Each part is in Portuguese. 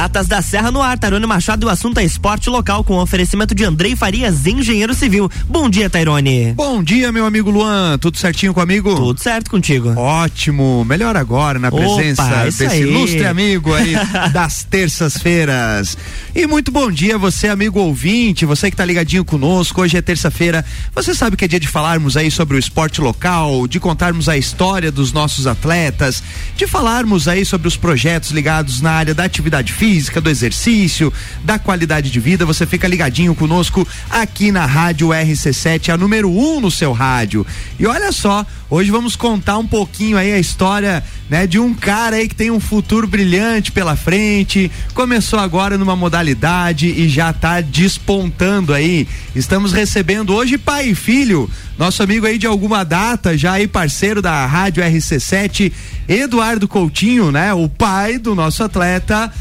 Regatas da Serra no ar, Tairone Machado, o assunto é esporte local com oferecimento de Andrei Farias, engenheiro civil. Bom dia, Tairone. Bom dia, meu amigo Luan. Tudo certinho comigo? Tudo certo contigo. Ótimo. Melhor agora na presença Opa, desse aí. ilustre amigo aí das terças-feiras. E muito bom dia, você, amigo ouvinte, você que tá ligadinho conosco. Hoje é terça-feira. Você sabe que é dia de falarmos aí sobre o esporte local, de contarmos a história dos nossos atletas, de falarmos aí sobre os projetos ligados na área da atividade física, do exercício, da qualidade de vida. Você fica ligadinho conosco aqui na Rádio RC7, a número 1 um no seu rádio. E olha só, hoje vamos contar um pouquinho aí a história, né, de um cara aí que tem um futuro brilhante pela frente. Começou agora numa modalidade e já tá despontando aí. Estamos recebendo hoje pai e filho, nosso amigo aí de alguma data, já aí parceiro da Rádio RC7, Eduardo Coutinho, né, o pai do nosso atleta.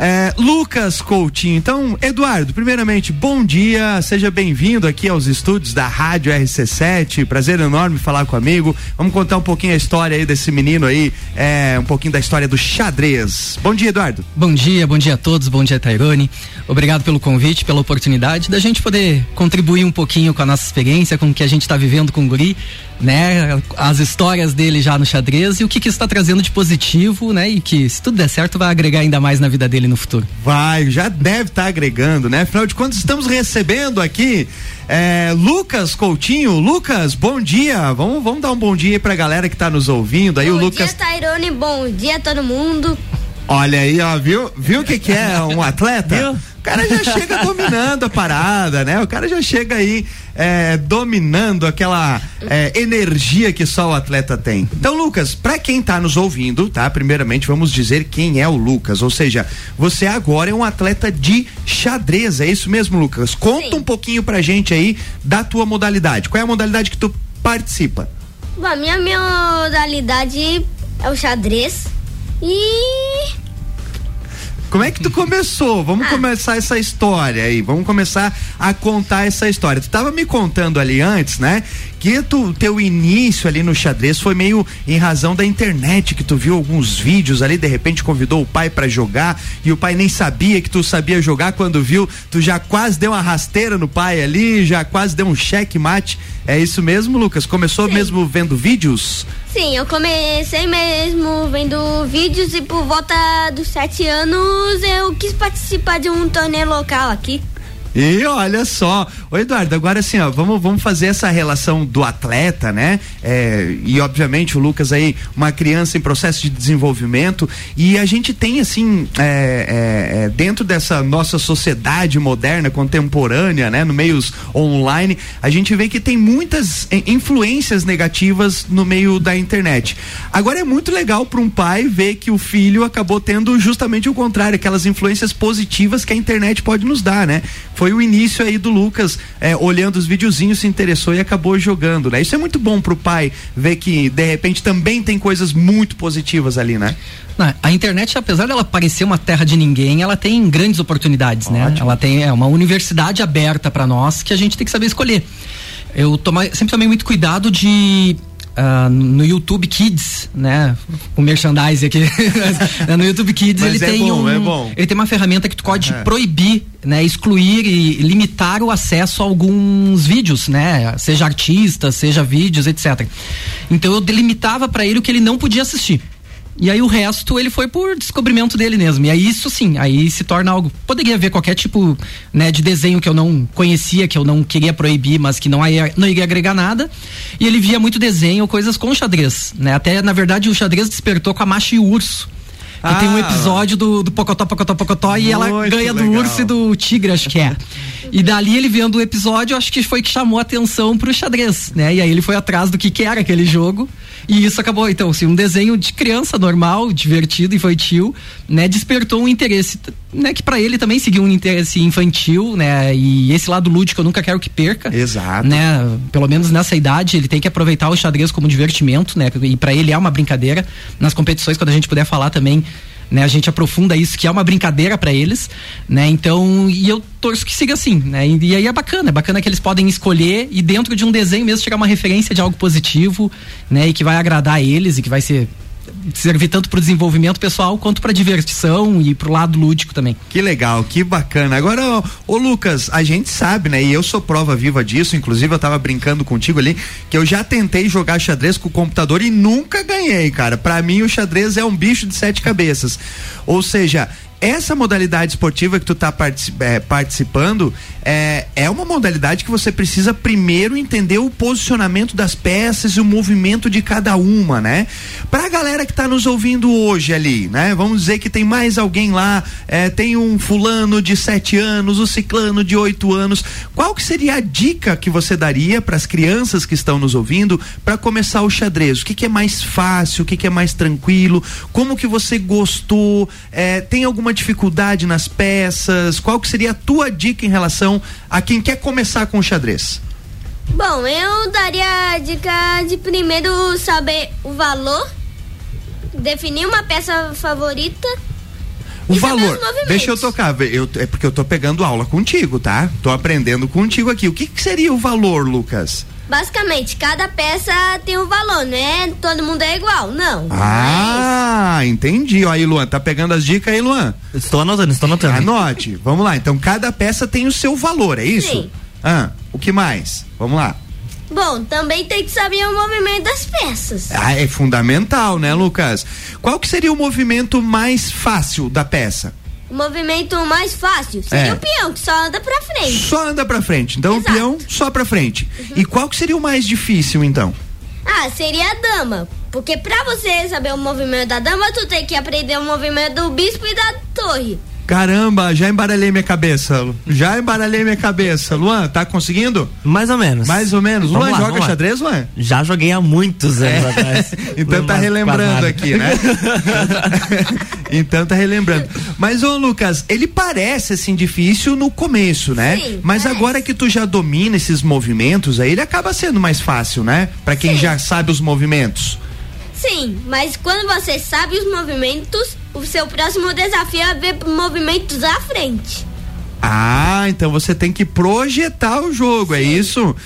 É, Lucas Coutinho. Então, Eduardo, primeiramente, bom dia, seja bem-vindo aqui aos estúdios da Rádio RC7. Prazer enorme falar com o amigo. Vamos contar um pouquinho a história aí desse menino aí, é, um pouquinho da história do xadrez. Bom dia, Eduardo. Bom dia, bom dia a todos, bom dia, Tairone. Obrigado pelo convite, pela oportunidade da gente poder contribuir um pouquinho com a nossa experiência, com o que a gente está vivendo com o Guri, né? As histórias dele já no xadrez e o que, que está trazendo de positivo, né? E que, se tudo der certo, vai agregar ainda mais na vida dele no futuro. Vai, já deve estar agregando, né? Afinal de contas, estamos recebendo aqui é, Lucas Coutinho. Lucas, bom dia. Vamos, vamos dar um bom dia aí pra galera que tá nos ouvindo. Aí bom o Lucas. dia, Tairone. Bom dia, todo mundo. Olha aí, ó, viu? Viu o que que é um atleta? Viu? O cara já chega dominando a parada, né? O cara já chega aí é, dominando aquela é, energia que só o atleta tem. Então, Lucas, pra quem tá nos ouvindo, tá? Primeiramente, vamos dizer quem é o Lucas. Ou seja, você agora é um atleta de xadrez, é isso mesmo, Lucas? Conta Sim. um pouquinho pra gente aí da tua modalidade. Qual é a modalidade que tu participa? Bom, a minha modalidade é o xadrez. E. Como é que tu começou? Vamos Ah. começar essa história aí. Vamos começar a contar essa história. Tu tava me contando ali antes, né? Que tu, teu início ali no xadrez foi meio em razão da internet, que tu viu alguns vídeos ali, de repente convidou o pai pra jogar e o pai nem sabia que tu sabia jogar. Quando viu, tu já quase deu uma rasteira no pai ali, já quase deu um cheque mate. É isso mesmo, Lucas? Começou Sim. mesmo vendo vídeos? Sim, eu comecei mesmo vendo vídeos e por volta dos sete anos eu quis participar de um torneio local aqui. E olha só, ô Eduardo, agora assim, ó, vamos, vamos fazer essa relação do atleta, né? É, e obviamente o Lucas aí, uma criança em processo de desenvolvimento, e a gente tem assim, é, é, é, dentro dessa nossa sociedade moderna, contemporânea, né? No meios online, a gente vê que tem muitas eh, influências negativas no meio da internet. Agora é muito legal para um pai ver que o filho acabou tendo justamente o contrário, aquelas influências positivas que a internet pode nos dar, né? Foi o início aí do Lucas, é, olhando os videozinhos, se interessou e acabou jogando, né? Isso é muito bom pro pai ver que de repente também tem coisas muito positivas ali, né? Não, a internet, apesar dela parecer uma terra de ninguém, ela tem grandes oportunidades, né? Ótimo. Ela tem é, uma universidade aberta para nós que a gente tem que saber escolher. Eu toma, sempre tomei muito cuidado de ah, no YouTube Kids, né? O merchandising aqui. no YouTube Kids Mas ele é tem bom, um, é bom. ele tem uma ferramenta que tu pode Aham. proibir, né? Excluir e limitar o acesso a alguns vídeos, né? Seja artistas, seja vídeos, etc. Então eu delimitava para ele o que ele não podia assistir. E aí o resto ele foi por descobrimento dele mesmo. E aí isso sim, aí se torna algo. Poderia haver qualquer tipo né, de desenho que eu não conhecia, que eu não queria proibir, mas que não ia, não iria agregar nada. E ele via muito desenho, coisas com xadrez. Né? Até, na verdade, o xadrez despertou com a Macha e o Urso. Que tem um Ah, episódio do, do Pocotó, Pocotó, Pocotó e ela ganha do legal. urso e do tigre, acho que é. E dali ele vendo o episódio, acho que foi que chamou a atenção pro xadrez, né? E aí ele foi atrás do que que era aquele jogo. E isso acabou, então, assim, um desenho de criança normal, divertido, infantil, né? Despertou um interesse, né? Que para ele também seguiu um interesse infantil, né? E esse lado lúdico eu nunca quero que perca. Exato. Né? Pelo menos nessa idade, ele tem que aproveitar o xadrez como divertimento, né? E para ele é uma brincadeira. Nas competições, quando a gente puder falar também, né? A gente aprofunda isso, que é uma brincadeira para eles, né? Então, e eu torço que siga assim, né? E, e aí é bacana, é bacana que eles podem escolher e dentro de um desenho mesmo tirar uma referência de algo positivo, né? E que vai agradar eles e que vai ser servir tanto para o desenvolvimento pessoal quanto para diversão e para o lado lúdico também. Que legal, que bacana. Agora, ô, ô, Lucas, a gente sabe, né? E eu sou prova viva disso. Inclusive, eu tava brincando contigo ali que eu já tentei jogar xadrez com o computador e nunca ganhei, cara. Para mim, o xadrez é um bicho de sete cabeças. Ou seja, essa modalidade esportiva que tu tá particip, é, participando é, é uma modalidade que você precisa primeiro entender o posicionamento das peças e o movimento de cada uma, né? Pra galera que tá nos ouvindo hoje ali, né? Vamos dizer que tem mais alguém lá, é, tem um fulano de sete anos, o um ciclano de oito anos. Qual que seria a dica que você daria para as crianças que estão nos ouvindo para começar o xadrez? O que, que, é mais fácil? O que, que, é mais tranquilo? Como que você gostou? É, tem alguma alguma dificuldade nas peças? Qual que seria a tua dica em relação a quem quer começar com o xadrez? Bom, eu daria a dica de primeiro saber o valor, definir uma peça favorita. O valor, deixa eu tocar, eu, é porque eu tô pegando aula contigo, tá? Tô aprendendo contigo aqui. O que, que seria o valor, Lucas? Basicamente, cada peça tem um valor, né? Todo mundo é igual, não. Ah, mas... entendi. Ó, aí, Luan, tá pegando as dicas aí, Luan? Estou anotando, estou anotando. Anote. Vamos lá. Então, cada peça tem o seu valor, é isso? Sim. Ah, o que mais? Vamos lá. Bom, também tem que saber o movimento das peças. Ah, é fundamental, né, Lucas? Qual que seria o movimento mais fácil da peça? O movimento mais fácil seria é. o peão, que só anda pra frente. Só anda pra frente. Então Exato. o peão só pra frente. Uhum. E qual que seria o mais difícil, então? Ah, seria a dama. Porque pra você saber o movimento da dama, tu tem que aprender o movimento do bispo e da torre. Caramba, já embaralhei minha cabeça. Já embaralhei minha cabeça. Luan, tá conseguindo? Mais ou menos. Mais ou menos. Vamos Luan, lá, joga xadrez, Luan? Já joguei há muitos anos é. atrás. então tá relembrando aqui, né? então tá relembrando. Mas, ô Lucas, ele parece assim difícil no começo, né? Sim, Mas parece. agora que tu já domina esses movimentos, aí ele acaba sendo mais fácil, né? Para quem Sim. já sabe os movimentos. Sim, mas quando você sabe os movimentos, o seu próximo desafio é ver movimentos à frente. Ah, então você tem que projetar o jogo, é Sim. é isso?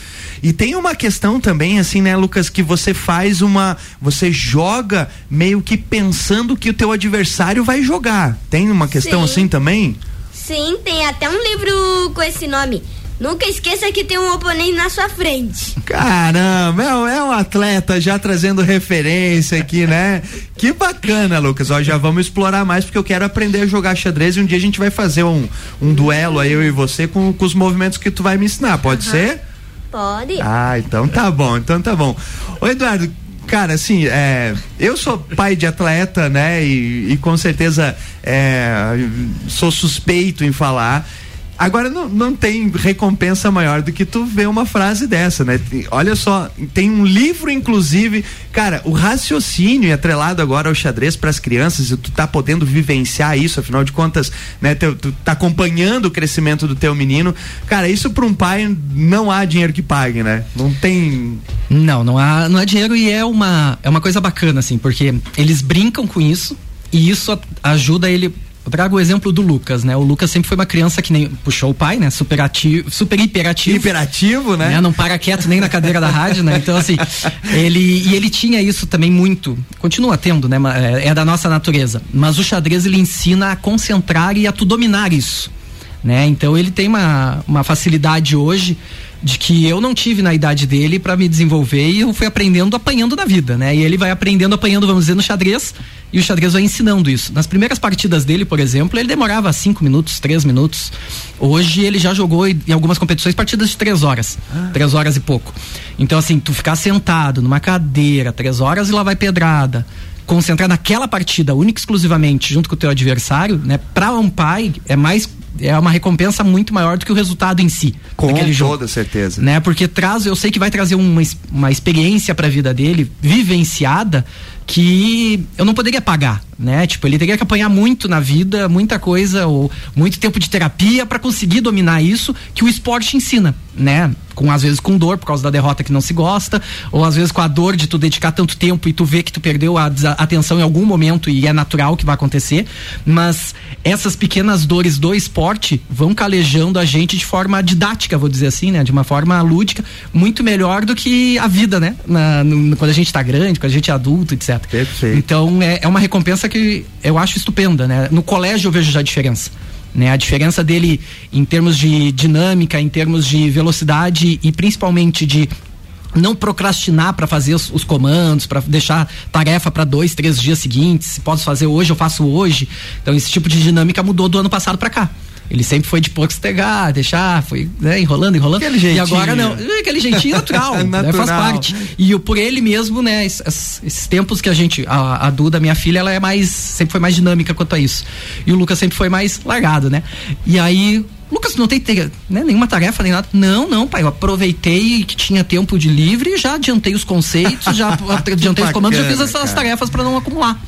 E tem uma questão também, assim, né, Lucas, que você faz uma. Você joga meio que pensando que o teu adversário vai jogar. Tem uma questão Sim. assim também? Sim, tem até um livro com esse nome. Nunca esqueça que tem um oponente na sua frente. Caramba, é, é um atleta já trazendo referência aqui, né? que bacana, Lucas. Ó, já vamos explorar mais porque eu quero aprender a jogar xadrez e um dia a gente vai fazer um, um duelo aí, eu e você, com, com os movimentos que tu vai me ensinar. Pode uhum. ser? Pode. Ah, então tá bom, então tá bom. Ô, Eduardo, cara, assim, é, eu sou pai de atleta, né? E, e com certeza é, sou suspeito em falar. Agora não, não tem recompensa maior do que tu ver uma frase dessa, né? Olha só, tem um livro inclusive, cara, o raciocínio atrelado agora ao xadrez para as crianças, e tu tá podendo vivenciar isso, afinal de contas, né, tu, tu tá acompanhando o crescimento do teu menino. Cara, isso para um pai não há dinheiro que pague, né? Não tem Não, não há, não há dinheiro e é uma é uma coisa bacana assim, porque eles brincam com isso e isso ajuda ele eu trago o exemplo do Lucas, né? O Lucas sempre foi uma criança que nem puxou o pai, né? Super ativo, super hiperativo. Hiperativo, né? né? Não para quieto nem na cadeira da rádio, né? Então, assim, ele, e ele tinha isso também muito, continua tendo, né? É, é da nossa natureza. Mas o xadrez, ele ensina a concentrar e a tu dominar isso, né? Então, ele tem uma, uma facilidade hoje de que eu não tive na idade dele para me desenvolver e eu fui aprendendo apanhando na vida, né? E ele vai aprendendo apanhando, vamos dizer, no xadrez e o xadrez vai ensinando isso. Nas primeiras partidas dele, por exemplo, ele demorava cinco minutos, três minutos. Hoje ele já jogou em algumas competições partidas de três horas, ah. três horas e pouco. Então assim, tu ficar sentado numa cadeira três horas e lá vai pedrada concentrar naquela partida única exclusivamente junto com o teu adversário, né? Para um pai é mais é uma recompensa muito maior do que o resultado em si. Com toda jogo, certeza. Né? Porque traz, eu sei que vai trazer uma, uma experiência para a vida dele, vivenciada, que eu não poderia pagar, né? Tipo, ele teria que apanhar muito na vida, muita coisa, ou muito tempo de terapia para conseguir dominar isso que o esporte ensina, né? Com às vezes com dor por causa da derrota que não se gosta, ou às vezes com a dor de tu dedicar tanto tempo e tu ver que tu perdeu a atenção em algum momento e é natural que vai acontecer, mas essas pequenas dores do esporte vão calejando a gente de forma didática, vou dizer assim, né? De uma forma lúdica, muito melhor do que a vida, né? Na, no, quando a gente tá grande, quando a gente é adulto, etc. etc. Perfeito. Então é, é uma recompensa que eu acho estupenda, né? No colégio eu vejo já a diferença. Né, a diferença dele em termos de dinâmica, em termos de velocidade e principalmente de não procrastinar para fazer os, os comandos, para deixar tarefa para dois, três dias seguintes. Se posso fazer hoje, eu faço hoje. Então esse tipo de dinâmica mudou do ano passado para cá. Ele sempre foi de postergar, deixar, foi né, enrolando, enrolando. Aquele jeitinho. E agora não. Aquele jeitinho natural, natural. Né, faz parte. E o, por ele mesmo, né, esses, esses tempos que a gente. A, a Duda, minha filha, ela é mais. Sempre foi mais dinâmica quanto a isso. E o Lucas sempre foi mais largado, né? E aí Lucas, não tem né, nenhuma tarefa nem nada. Não, não, pai. Eu aproveitei que tinha tempo de livre, já adiantei os conceitos, já adiantei os comandos, já fiz essas cara. tarefas para não acumular.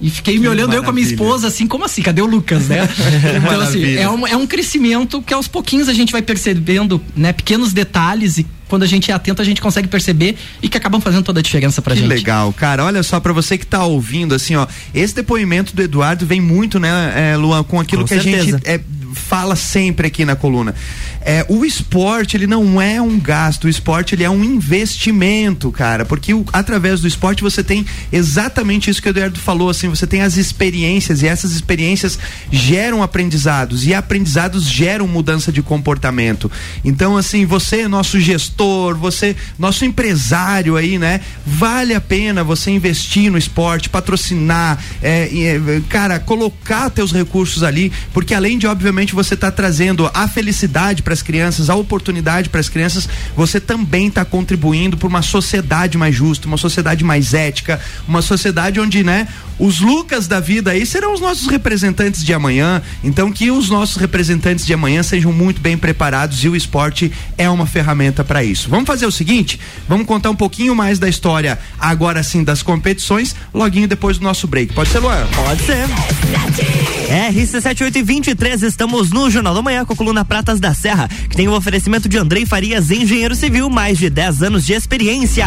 E fiquei me olhando maravilha. eu com a minha esposa, assim, como assim? Cadê o Lucas, né? então, assim, é um, é um crescimento que aos pouquinhos a gente vai percebendo, né? Pequenos detalhes e quando a gente é atento a gente consegue perceber e que acabam fazendo toda a diferença pra que gente. legal, cara. Olha só para você que tá ouvindo assim, ó, esse depoimento do Eduardo vem muito, né, é, Luan, com aquilo com que certeza. a gente é, fala sempre aqui na coluna. É, o esporte, ele não é um gasto, o esporte, ele é um investimento, cara, porque o, através do esporte você tem exatamente isso que o Eduardo falou, assim, você tem as experiências e essas experiências geram aprendizados e aprendizados geram mudança de comportamento. Então, assim, você nosso gestor, você, nosso empresário aí, né? Vale a pena você investir no esporte, patrocinar, é, é, cara, colocar teus recursos ali, porque além de, obviamente, você tá trazendo a felicidade para as crianças, a oportunidade para as crianças, você também está contribuindo para uma sociedade mais justa, uma sociedade mais ética, uma sociedade onde, né, os Lucas da vida aí serão os nossos representantes de amanhã. Então que os nossos representantes de amanhã sejam muito bem preparados e o esporte é uma ferramenta para isso. Vamos fazer o seguinte, vamos contar um pouquinho mais da história agora sim das competições, loguinho depois do nosso break. Pode ser, Luan? Pode ser. RC7823, estamos no Jornal da Manhã com a coluna Pratas da Serra, que tem o oferecimento de Andrei Farias, engenheiro civil, mais de 10 anos de experiência.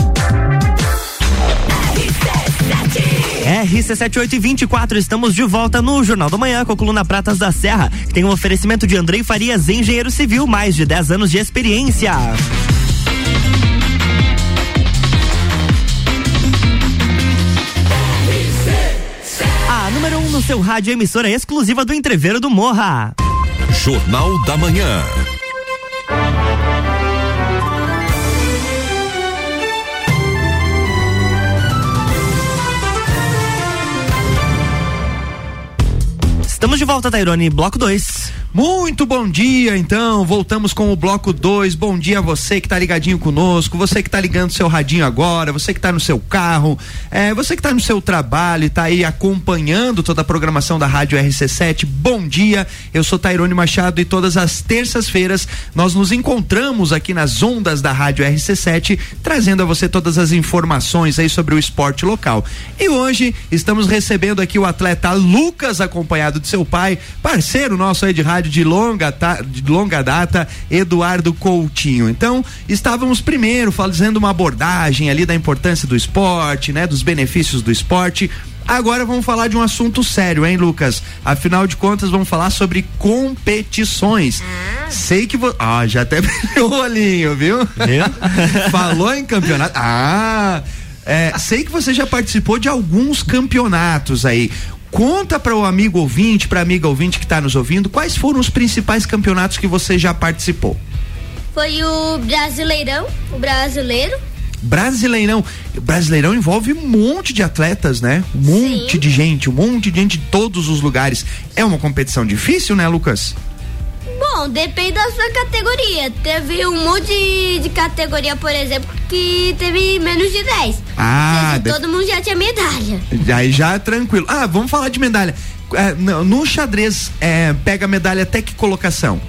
RC7824, estamos de volta no Jornal da Manhã com a coluna Pratas da Serra, que tem um oferecimento de Andrei Farias, engenheiro civil, mais de 10 anos de experiência. A número 1 um no seu rádio emissora exclusiva do Entreveiro do Morra. Jornal da Manhã. Estamos de volta, Tairone, bloco 2. Muito bom dia, então. Voltamos com o bloco 2. Bom dia a você que está ligadinho conosco, você que está ligando seu radinho agora, você que está no seu carro, é, você que está no seu trabalho e está aí acompanhando toda a programação da Rádio RC7. Bom dia. Eu sou Tairone Machado e todas as terças-feiras nós nos encontramos aqui nas ondas da Rádio RC7, trazendo a você todas as informações aí sobre o esporte local. E hoje estamos recebendo aqui o atleta Lucas, acompanhado de seu pai, parceiro nosso aí de rádio de longa, de longa data, Eduardo Coutinho. Então, estávamos primeiro fazendo uma abordagem ali da importância do esporte, né, dos benefícios do esporte. Agora vamos falar de um assunto sério, hein, Lucas? Afinal de contas, vamos falar sobre competições. Sei que você. Ah, já até brilhou o olhinho, viu? Viu? Falou em campeonato. Ah! É, sei que você já participou de alguns campeonatos aí Conta para o amigo ouvinte, para amiga ouvinte que está nos ouvindo, quais foram os principais campeonatos que você já participou? Foi o Brasileirão, o Brasileiro. Brasileirão. Brasileirão envolve um monte de atletas, né? Um monte Sim. de gente, um monte de gente de todos os lugares. É uma competição difícil, né, Lucas? Bom, depende da sua categoria. Teve um monte de categoria, por exemplo, que teve menos de 10. Ah, todo mundo já tinha medalha. Aí já é tranquilo. Ah, vamos falar de medalha. É, no, xadrez, é, pega medalha até que colocação?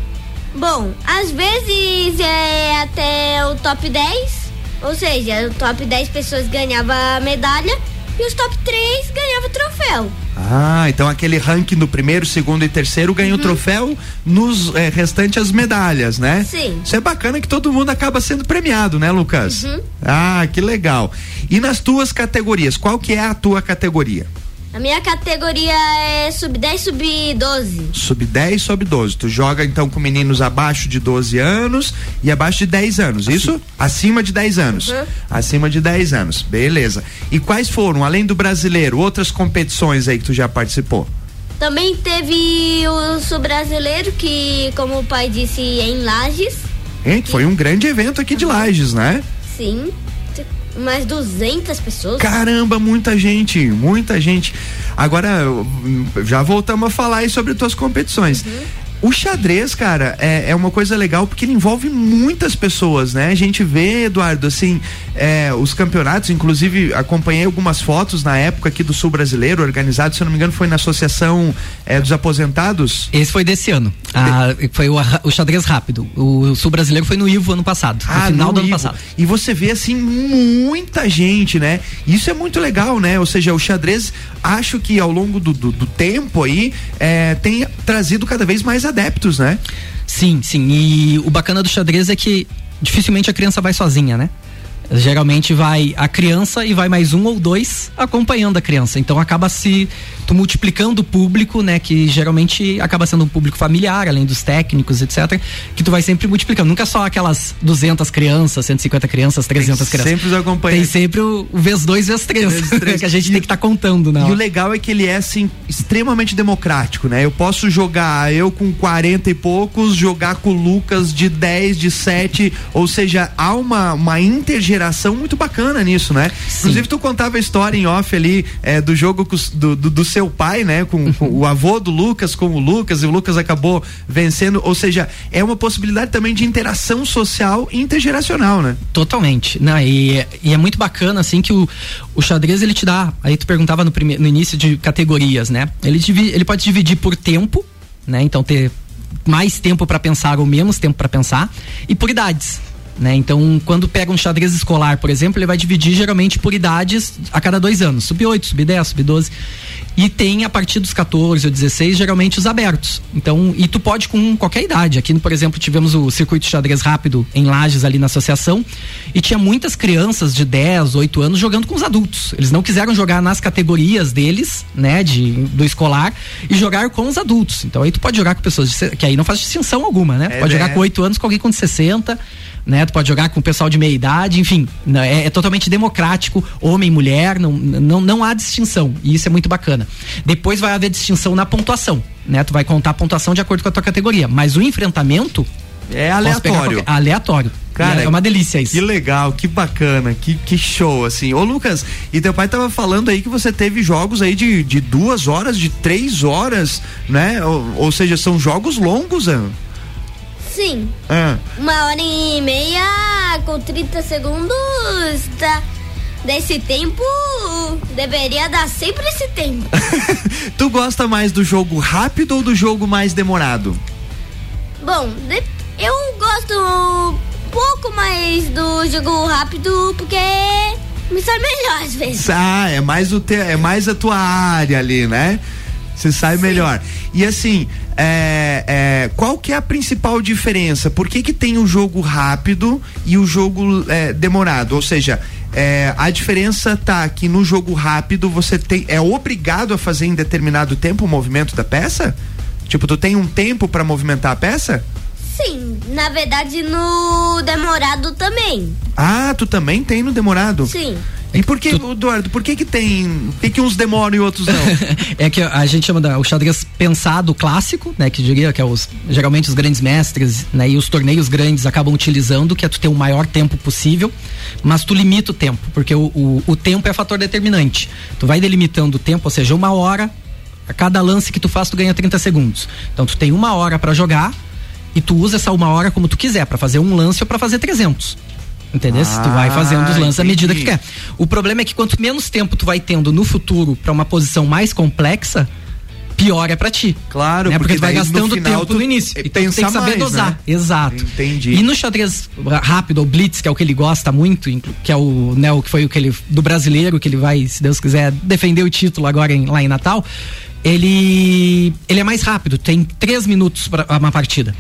Bom, às vezes é até o top 10. Ou seja, o top 10 pessoas ganhava a medalha e os top 3 ganhavam o troféu. Ah, então aquele ranking do primeiro, segundo e terceiro ganha o troféu, nos é, restantes as medalhas, né? Sim. Isso é bacana que todo mundo acaba sendo premiado, né, Lucas? Ah, que legal. E nas tuas categorias, qual que é a tua categoria? A minha categoria é sub 10, sub 12. Sub 10, sub 12. Tu joga então com meninos abaixo de 12 anos e abaixo de 10 anos, isso? Acima de 10 anos. Uhum. Acima de 10 anos. Beleza. E quais foram, além do brasileiro, outras competições aí que tu já participou? Também teve o sul brasileiro, que, como o pai disse, é em Lages. Hein? Que Foi um grande evento aqui de Lages, né? Sim. Mais 200 pessoas. Caramba, muita gente, muita gente. Agora, eu- já voltamos a falar aí sobre tuas competições. O xadrez, cara, é, é uma coisa legal porque ele envolve muitas pessoas, né? A gente vê, Eduardo, assim, é, os campeonatos, inclusive acompanhei algumas fotos na época aqui do Sul Brasileiro, organizado, se eu não me engano, foi na Associação é, dos Aposentados. Esse foi desse ano. Ah, foi o, o xadrez rápido. O sul brasileiro foi no Ivo ano passado. no final no do ano Ivo. passado. E você vê assim muita gente, né? Isso é muito legal, né? Ou seja, o xadrez, acho que ao longo do, do, do tempo aí, é, tem trazido cada vez mais adeptos, né? Sim, sim. E o bacana do xadrez é que dificilmente a criança vai sozinha, né? Geralmente vai a criança e vai mais um ou dois acompanhando a criança. Então acaba se tu multiplicando o público, né? Que geralmente acaba sendo um público familiar, além dos técnicos, etc. Que tu vai sempre multiplicando. Nunca só aquelas 200 crianças, 150 crianças, 300 crianças. sempre os acompanhantes. Tem sempre o, o vezes dois, vezes três. Vezes três. que a gente tem que estar contando, né? E o legal é que ele é assim extremamente democrático, né? Eu posso jogar eu com 40 e poucos, jogar com o Lucas de 10, de 7, ou seja, há uma, uma intergeração muito bacana nisso, né? Inclusive tu contava a história em off ali é, do jogo do, do, do seu pai, né? Com, com o avô do Lucas com o Lucas e o Lucas acabou vencendo, ou seja, é uma possibilidade também de interação social intergeracional, né? Totalmente, né? E, e é muito bacana, assim, que o, o xadrez ele te dá. Aí tu perguntava no, prime, no início de categorias, né? Ele, divi- ele pode dividir por tempo, né? Então ter mais tempo para pensar ou menos tempo para pensar, e por idades. Né? Então, quando pega um xadrez escolar, por exemplo, ele vai dividir geralmente por idades a cada dois anos, sub 8, sub 10, sub 12. E tem a partir dos 14 ou 16, geralmente os abertos. Então, e tu pode com qualquer idade. Aqui, por exemplo, tivemos o circuito de xadrez rápido em Lages ali na associação e tinha muitas crianças de 10, 8 anos jogando com os adultos. Eles não quiseram jogar nas categorias deles, né, de do escolar e jogar com os adultos. Então, aí tu pode jogar com pessoas de, que aí não faz distinção alguma, né? É, pode né? jogar com 8 anos com alguém com 60, né? Tu pode jogar com o pessoal de meia idade, enfim, né? é, é totalmente democrático, homem, mulher, não, não, não há distinção. E isso é muito bacana. Depois vai haver distinção na pontuação, né? Tu vai contar a pontuação de acordo com a tua categoria, mas o enfrentamento É aleatório. qualquer- aleatório. Cara, é uma delícia isso. Que legal, que bacana, que, que show, assim. Ô, Lucas, e teu pai tava falando aí que você teve jogos aí de, de duas horas, de três horas, né? Ou, ou seja, são jogos longos, ah. Sim. Ah, Uma hora e meia com 30 segundos. Tá? Desse tempo, deveria dar sempre esse tempo. Tu gosta mais do jogo rápido ou do jogo mais demorado? Bom, eu gosto um pouco mais do jogo rápido porque me sai melhor às vezes. Ah, é mais o te, é mais a tua área ali, né? Você sai melhor. E assim, é, é, qual que é a principal diferença? Por que que tem o jogo rápido e o jogo é, demorado? Ou seja, é, a diferença tá que no jogo rápido você tem, é obrigado a fazer em determinado tempo o movimento da peça? Tipo, tu tem um tempo pra movimentar a peça? Sim, na verdade no demorado também. Ah, tu também tem no demorado? Sim. E por que, Eduardo, por que que tem, por que que uns demoram e outros não? é que a gente chama da, o xadrez pensado clássico, né, que diria que é os geralmente os grandes mestres, né, e os torneios grandes acabam utilizando, que é tu ter o maior tempo possível, mas tu limita o tempo, porque o, o, o tempo é fator determinante. Tu vai delimitando o tempo, ou seja, uma hora a cada lance que tu faz tu ganha 30 segundos. Então tu tem uma hora para jogar e tu usa essa uma hora como tu quiser, para fazer um lance ou para fazer 300. Entendeu? Ah, tu vai fazendo os lances à medida que quer. O problema é que quanto menos tempo tu vai tendo no futuro para uma posição mais complexa, pior é para ti. Claro, né? porque, porque tu vai gastando no tempo no início. Então tem que saber mais, dosar. Né? Exato. Entendi. E no xadrez rápido, ou blitz, que é o que ele gosta muito, que é o, né, o que foi o que ele do brasileiro que ele vai, se Deus quiser, defender o título agora em, lá em Natal. Ele ele é mais rápido, tem três minutos para uma partida.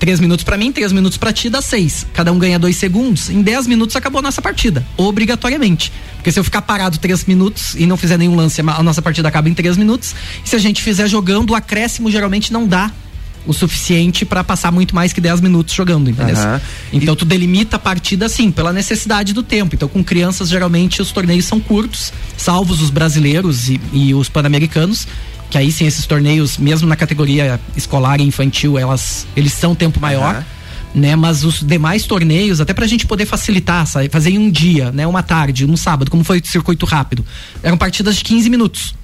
Três minutos para mim, três minutos para ti, dá seis. Cada um ganha dois segundos. Em dez minutos acabou a nossa partida, obrigatoriamente. Porque se eu ficar parado três minutos e não fizer nenhum lance, a nossa partida acaba em três minutos. E se a gente fizer jogando, o acréscimo geralmente não dá o suficiente para passar muito mais que 10 minutos jogando, entendeu? Uhum. Então e... tu delimita a partida assim, pela necessidade do tempo. Então com crianças geralmente os torneios são curtos, salvos os brasileiros e, e os pan-americanos que aí sim esses torneios, mesmo na categoria escolar e infantil, elas, eles são tempo maior. Uhum. Né, mas os demais torneios, até pra gente poder facilitar, sabe? fazer em um dia, né, uma tarde, um sábado, como foi o circuito rápido, eram partidas de 15 minutos.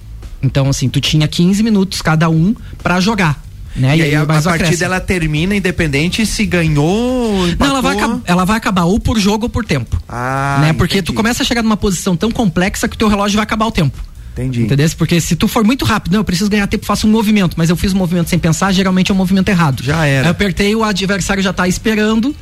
Então, assim, tu tinha 15 minutos cada um para jogar. Né? E, e aí a, a partida ela termina independente se ganhou. Empatou. Não, ela vai, ela vai acabar ou por jogo ou por tempo. Ah, né? Porque entendi. tu começa a chegar numa posição tão complexa que o teu relógio vai acabar o tempo. Entendi. Entendeu? Porque se tu for muito rápido, não, eu preciso ganhar tempo, faço um movimento, mas eu fiz um movimento sem pensar, geralmente é um movimento errado. Já era. Aí eu apertei, o adversário já tá esperando,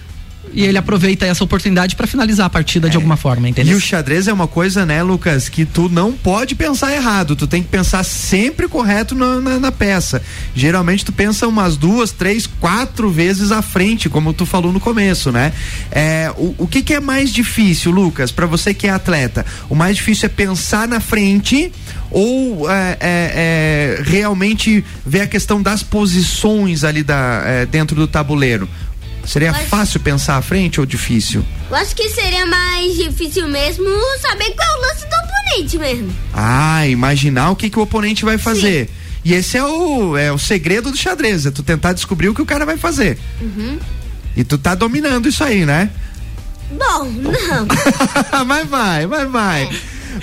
e ele aproveita essa oportunidade para finalizar a partida é. de alguma forma, entendeu? E o xadrez é uma coisa, né, Lucas, que tu não pode pensar errado, tu tem que pensar sempre correto na, na, na, peça. Geralmente tu pensa umas duas, três, quatro vezes à frente, como tu falou no começo, né? É, o, o que, que é mais difícil, Lucas, para você que é atleta? O mais difícil é pensar na frente ou é, é, é, realmente ver a questão das posições ali da, é, dentro do tabuleiro? Seria acho... fácil pensar à frente ou difícil? Eu acho que seria mais difícil mesmo saber qual é o lance do oponente mesmo. Ah, imaginar o que, que o oponente vai fazer. Sim. E esse é o, é o segredo do xadrez, é tu tentar descobrir o que o cara vai fazer. Uhum. E tu tá dominando isso aí, né? Bom, não. mas vai, vai, vai.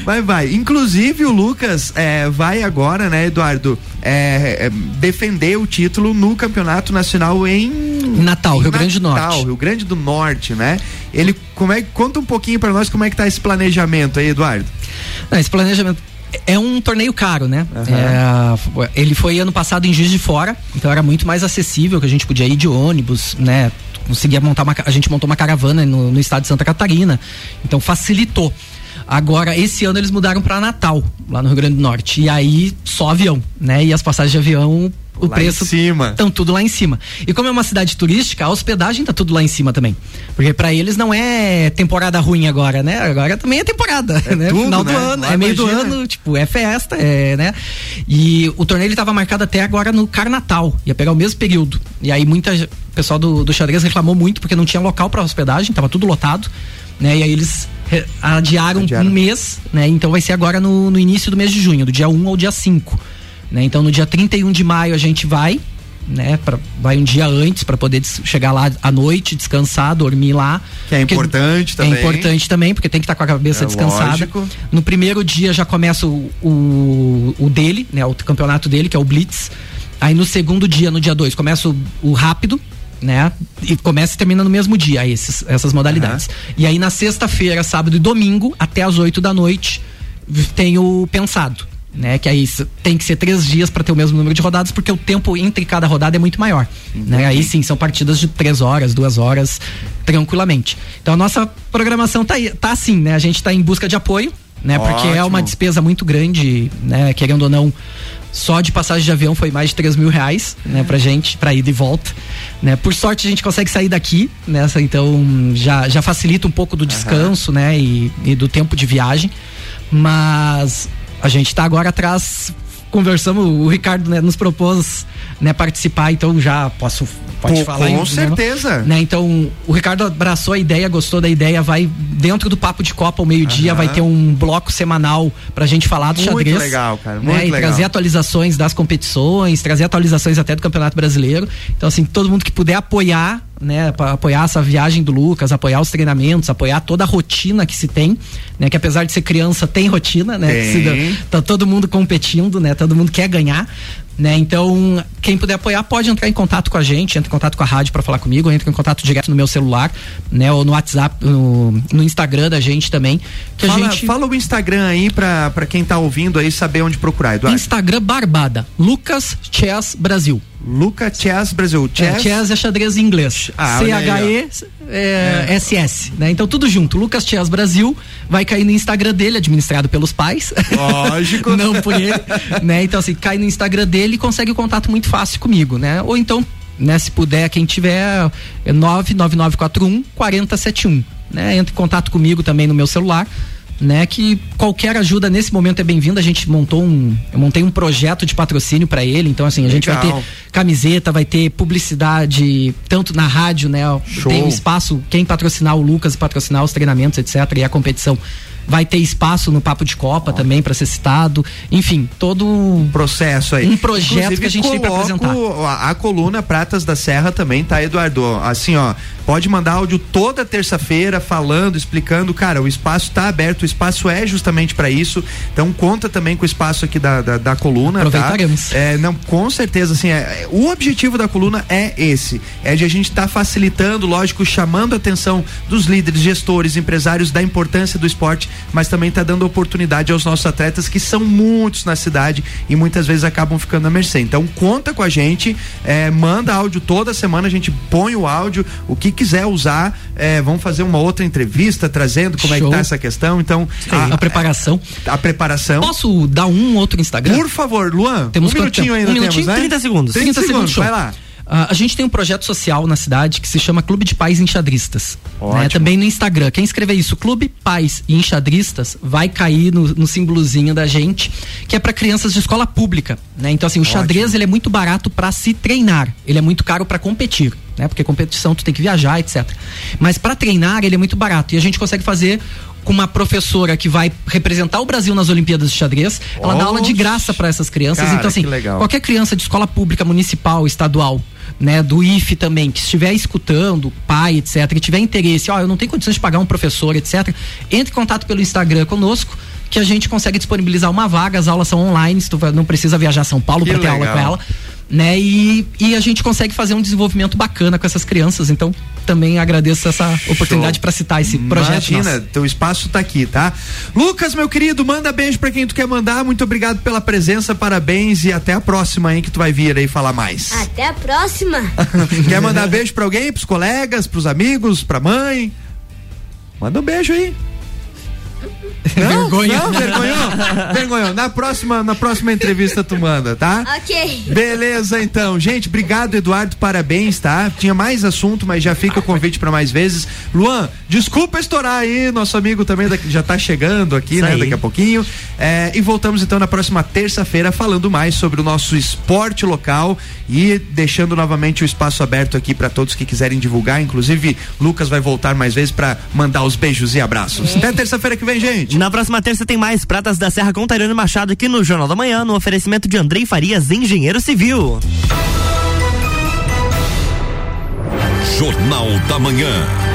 Vai, vai. Inclusive o Lucas é, vai agora, né, Eduardo, é, é, defender o título no campeonato nacional em Natal, em Rio Natal, Grande do Norte. Rio Grande do Norte, né? Ele como é conta um pouquinho para nós como é que tá esse planejamento aí, Eduardo? Não, esse planejamento é um torneio caro, né? Uhum. É, ele foi ano passado em Juiz de Fora, então era muito mais acessível, que a gente podia ir de ônibus, né? Conseguia montar uma, a gente montou uma caravana no, no estado de Santa Catarina, então facilitou. Agora, esse ano eles mudaram para Natal, lá no Rio Grande do Norte. E aí, só avião, né? E as passagens de avião o lá preço estão tudo lá em cima. E como é uma cidade turística, a hospedagem tá tudo lá em cima também. Porque para eles não é temporada ruim agora, né? Agora também é temporada, é né? Tudo, Final né? do ano, lá é meio imagina. do ano, tipo, é festa, é, né? E o torneio ele tava marcado até agora no Carnatal, ia pegar o mesmo período. E aí muita o pessoal do, do xadrez reclamou muito porque não tinha local para hospedagem, tava tudo lotado né? E aí eles adiaram, adiaram, um mês, né? Então vai ser agora no, no início do mês de junho, do dia 1 ao dia 5. Né? Então no dia 31 de maio a gente vai, né? Pra, vai um dia antes para poder chegar lá à noite, descansar, dormir lá. Que é importante também. É importante também, porque tem que estar tá com a cabeça é descansada. Lógico. No primeiro dia já começa o, o, o, dele, né? O campeonato dele, que é o Blitz. Aí no segundo dia, no dia 2, começa o, o rápido, né? E começa e termina no mesmo dia, esses, essas modalidades. Uhum. E aí na sexta-feira, sábado e domingo, até as 8 da noite, tem o pensado. Né, que aí tem que ser três dias para ter o mesmo número de rodadas, porque o tempo entre cada rodada é muito maior. Né? Aí sim, são partidas de três horas, duas horas, tranquilamente. Então a nossa programação tá, tá assim, né? A gente está em busca de apoio, né? Ótimo. Porque é uma despesa muito grande, né? Querendo ou não, só de passagem de avião foi mais de 3 mil reais, né, pra gente, pra ida e volta. Né? Por sorte a gente consegue sair daqui, nessa, né, então já, já facilita um pouco do descanso, uhum. né, e, e, do tempo de viagem. Mas a gente tá agora atrás, conversamos, o Ricardo né, nos propôs né, participar, então já posso pode Com- falar. com em- certeza. Né? Então, o Ricardo abraçou a ideia, gostou da ideia, vai dentro do Papo de Copa ao meio-dia, vai ter um bloco semanal pra gente falar do Muito xadrez. legal, cara, né? muito e legal. trazer atualizações das competições, trazer atualizações até do Campeonato Brasileiro. Então, assim, todo mundo que puder apoiar, né, pra apoiar essa viagem do Lucas, apoiar os treinamentos, apoiar toda a rotina que se tem, né, que apesar de ser criança tem rotina, né, Tem. se- tá todo mundo competindo, né, todo mundo quer ganhar, né, então quem puder apoiar pode entrar em contato com a gente, entra em contato com a rádio para falar comigo, entra em contato direto no meu celular, né, ou no WhatsApp, no, no Instagram da gente também, que Fala, a gente fala o Instagram aí pra quem tá ouvindo aí saber onde procurar, Eduardo. Instagram Barbada, Lucas Chess Brasil. Luca Chess Brasil. É, Chess. chess é xadrez em inglês. Ah, olha aí, C-H-E-S-S. Né? Então, tudo junto. Lucas Chess Brasil vai cair no Instagram dele, administrado pelos pais. Lógico. Não por ele. né? Então, assim, cai no Instagram dele e consegue o contato muito fácil comigo, né? Ou então, né, se puder, quem tiver, é 99941 4071. Né? Entre em contato comigo também no meu celular. Né, que qualquer ajuda nesse momento é bem-vinda. A gente montou um, eu montei um projeto de patrocínio para ele. Então assim, a gente vai Legal. ter camiseta, vai ter publicidade, tanto na rádio, né? Show. Tem um espaço, quem patrocinar o Lucas, patrocinar os treinamentos, etc. E a competição vai ter espaço no Papo de Copa também para ser citado. Enfim, todo um processo aí. Um projeto que a gente tem coloco apresentar. A, a coluna Pratas da Serra também, tá, Eduardo? Assim, ó, pode mandar áudio toda terça-feira falando, explicando, cara, o espaço tá aberto, o espaço é justamente para isso. Então conta também com o espaço aqui da, da, da coluna, Aproveitaremos. tá? É, não, com certeza, assim, é, o objetivo da coluna é esse, é de a gente estar facilitando, lógico, chamando a atenção dos líderes, gestores, empresários da importância do esporte, mas também tá dando oportunidade aos nossos atletas que são muitos na cidade e muitas vezes acabam ficando à mercê. Então conta com a gente, é, manda áudio toda semana, a gente põe o áudio, o que quiser usar, é, vamos fazer uma outra entrevista trazendo como é que Show. tá essa questão. Então a, preparação. a preparação. Posso dar um outro Instagram? Por favor, Luan, Temos um minutinho tempo? ainda Um minutinho? temos, né? 30 segundos. 30, 30 segundos, segundos, show. vai lá. Ah, a gente tem um projeto social na cidade que se chama Clube de Pais Enxadristas. Ótimo. Né? Também no Instagram. Quem escrever isso, Clube Pais e Enxadristas, vai cair no, no símbolozinho da gente, que é para crianças de escola pública. Né? Então, assim, o xadrez ele é muito barato para se treinar. Ele é muito caro para competir. Né? Porque competição tu tem que viajar, etc. Mas para treinar ele é muito barato. E a gente consegue fazer com uma professora que vai representar o Brasil nas Olimpíadas de xadrez. Ela dá aula de graça para essas crianças. Cara, então, assim, qualquer criança de escola pública, municipal, estadual, né, do IFE também, que estiver escutando, pai, etc, que tiver interesse, ó, eu não tenho condições de pagar um professor, etc, entre em contato pelo Instagram conosco, que a gente consegue disponibilizar uma vaga, as aulas são online, tu vai- não precisa viajar a São Paulo para ter aula legal. com ela, né? E, e a gente consegue fazer um desenvolvimento bacana com essas crianças. Então, também agradeço essa oportunidade para citar esse projeto. Imagina, nosso. teu espaço tá aqui, tá? Lucas, meu querido, manda beijo pra quem tu quer mandar. Muito obrigado pela presença, parabéns e até a próxima, hein, que tu vai vir aí falar mais. Até a próxima. quer mandar beijo pra alguém, pros colegas, pros amigos, pra mãe? Manda um beijo aí. Não, Vergonha. Não, vergonhou. Vergonhou. Na próxima, na próxima entrevista tu manda, tá? ok. Beleza, então. Gente, obrigado, Eduardo. Parabéns, tá? Tinha mais assunto, mas já fica o convite para mais vezes. Luan, desculpa estourar aí. Nosso amigo também daqui- já tá chegando aqui, Isso né? aí. Daqui a pouquinho. É, e voltamos então na próxima terça-feira falando mais sobre o nosso esporte local e deixando novamente o espaço aberto aqui para todos que quiserem divulgar. Inclusive, Lucas vai voltar mais vezes para mandar os beijos e abraços. Até terça-feira que vem, gente. Na próxima terça tem mais Pratas da Serra com Tariano Machado aqui no Jornal da Manhã, no oferecimento de Andrei Farias, engenheiro civil. Jornal da Manhã.